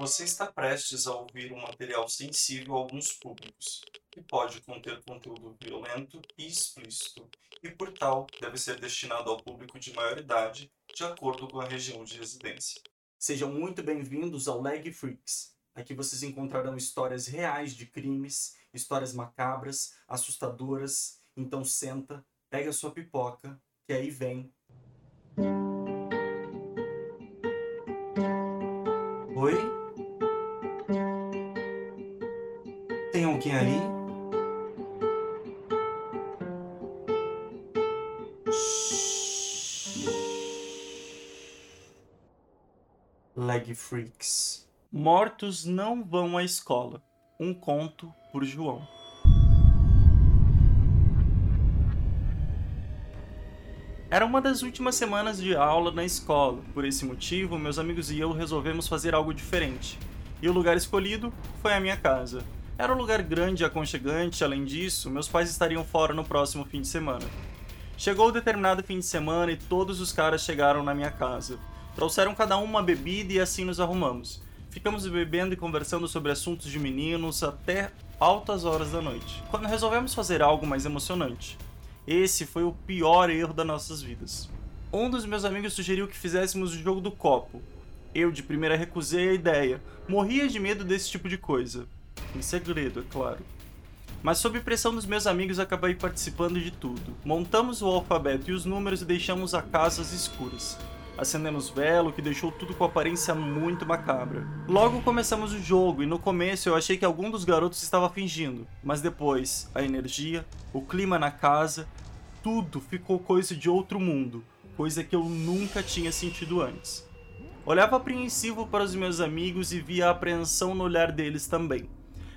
Você está prestes a ouvir um material sensível a alguns públicos, que pode conter conteúdo violento e explícito, e por tal deve ser destinado ao público de maior idade, de acordo com a região de residência. Sejam muito bem-vindos ao Leg Freaks. Aqui vocês encontrarão histórias reais de crimes, histórias macabras, assustadoras. Então senta, pega sua pipoca, que aí vem. Oi? Alguém aí? Leg Freaks. Mortos não vão à escola. Um conto por João. Era uma das últimas semanas de aula na escola. Por esse motivo, meus amigos e eu resolvemos fazer algo diferente. E o lugar escolhido foi a minha casa. Era um lugar grande e aconchegante, além disso, meus pais estariam fora no próximo fim de semana. Chegou o determinado fim de semana e todos os caras chegaram na minha casa. Trouxeram cada um uma bebida e assim nos arrumamos. Ficamos bebendo e conversando sobre assuntos de meninos até altas horas da noite, quando resolvemos fazer algo mais emocionante. Esse foi o pior erro das nossas vidas. Um dos meus amigos sugeriu que fizéssemos o jogo do copo. Eu, de primeira, recusei a ideia. Morria de medo desse tipo de coisa. Em segredo, é claro. Mas sob pressão dos meus amigos acabei participando de tudo. Montamos o alfabeto e os números e deixamos a casa às escuras. Acendemos velo, que deixou tudo com aparência muito macabra. Logo começamos o jogo e no começo eu achei que algum dos garotos estava fingindo, mas depois a energia, o clima na casa, tudo ficou coisa de outro mundo, coisa que eu nunca tinha sentido antes. Olhava apreensivo para os meus amigos e via a apreensão no olhar deles também.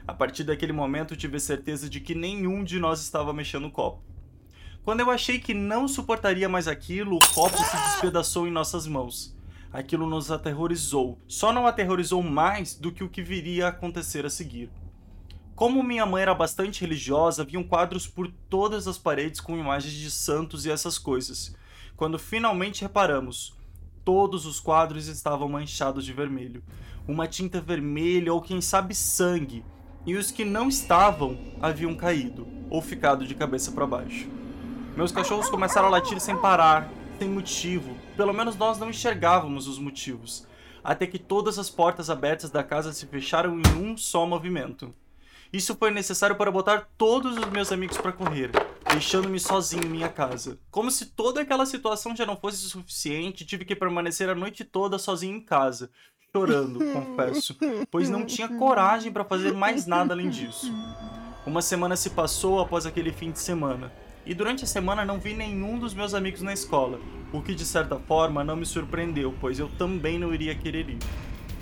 A partir daquele momento tive certeza de que nenhum de nós estava mexendo o copo. Quando eu achei que não suportaria mais aquilo, o copo se despedaçou em nossas mãos. Aquilo nos aterrorizou. Só não aterrorizou mais do que o que viria a acontecer a seguir. Como minha mãe era bastante religiosa, haviam quadros por todas as paredes com imagens de santos e essas coisas. Quando finalmente reparamos, todos os quadros estavam manchados de vermelho. Uma tinta vermelha ou quem sabe sangue. E os que não estavam haviam caído ou ficado de cabeça para baixo. Meus cachorros começaram a latir sem parar, sem motivo. Pelo menos nós não enxergávamos os motivos. Até que todas as portas abertas da casa se fecharam em um só movimento. Isso foi necessário para botar todos os meus amigos para correr, deixando-me sozinho em minha casa. Como se toda aquela situação já não fosse suficiente, tive que permanecer a noite toda sozinho em casa, chorando, confesso, pois não tinha coragem para fazer mais nada além disso. Uma semana se passou após aquele fim de semana e durante a semana não vi nenhum dos meus amigos na escola, o que de certa forma não me surpreendeu, pois eu também não iria querer ir.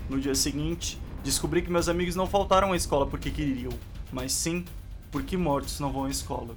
No dia seguinte, descobri que meus amigos não faltaram à escola porque queriam, mas sim porque mortos não vão à escola.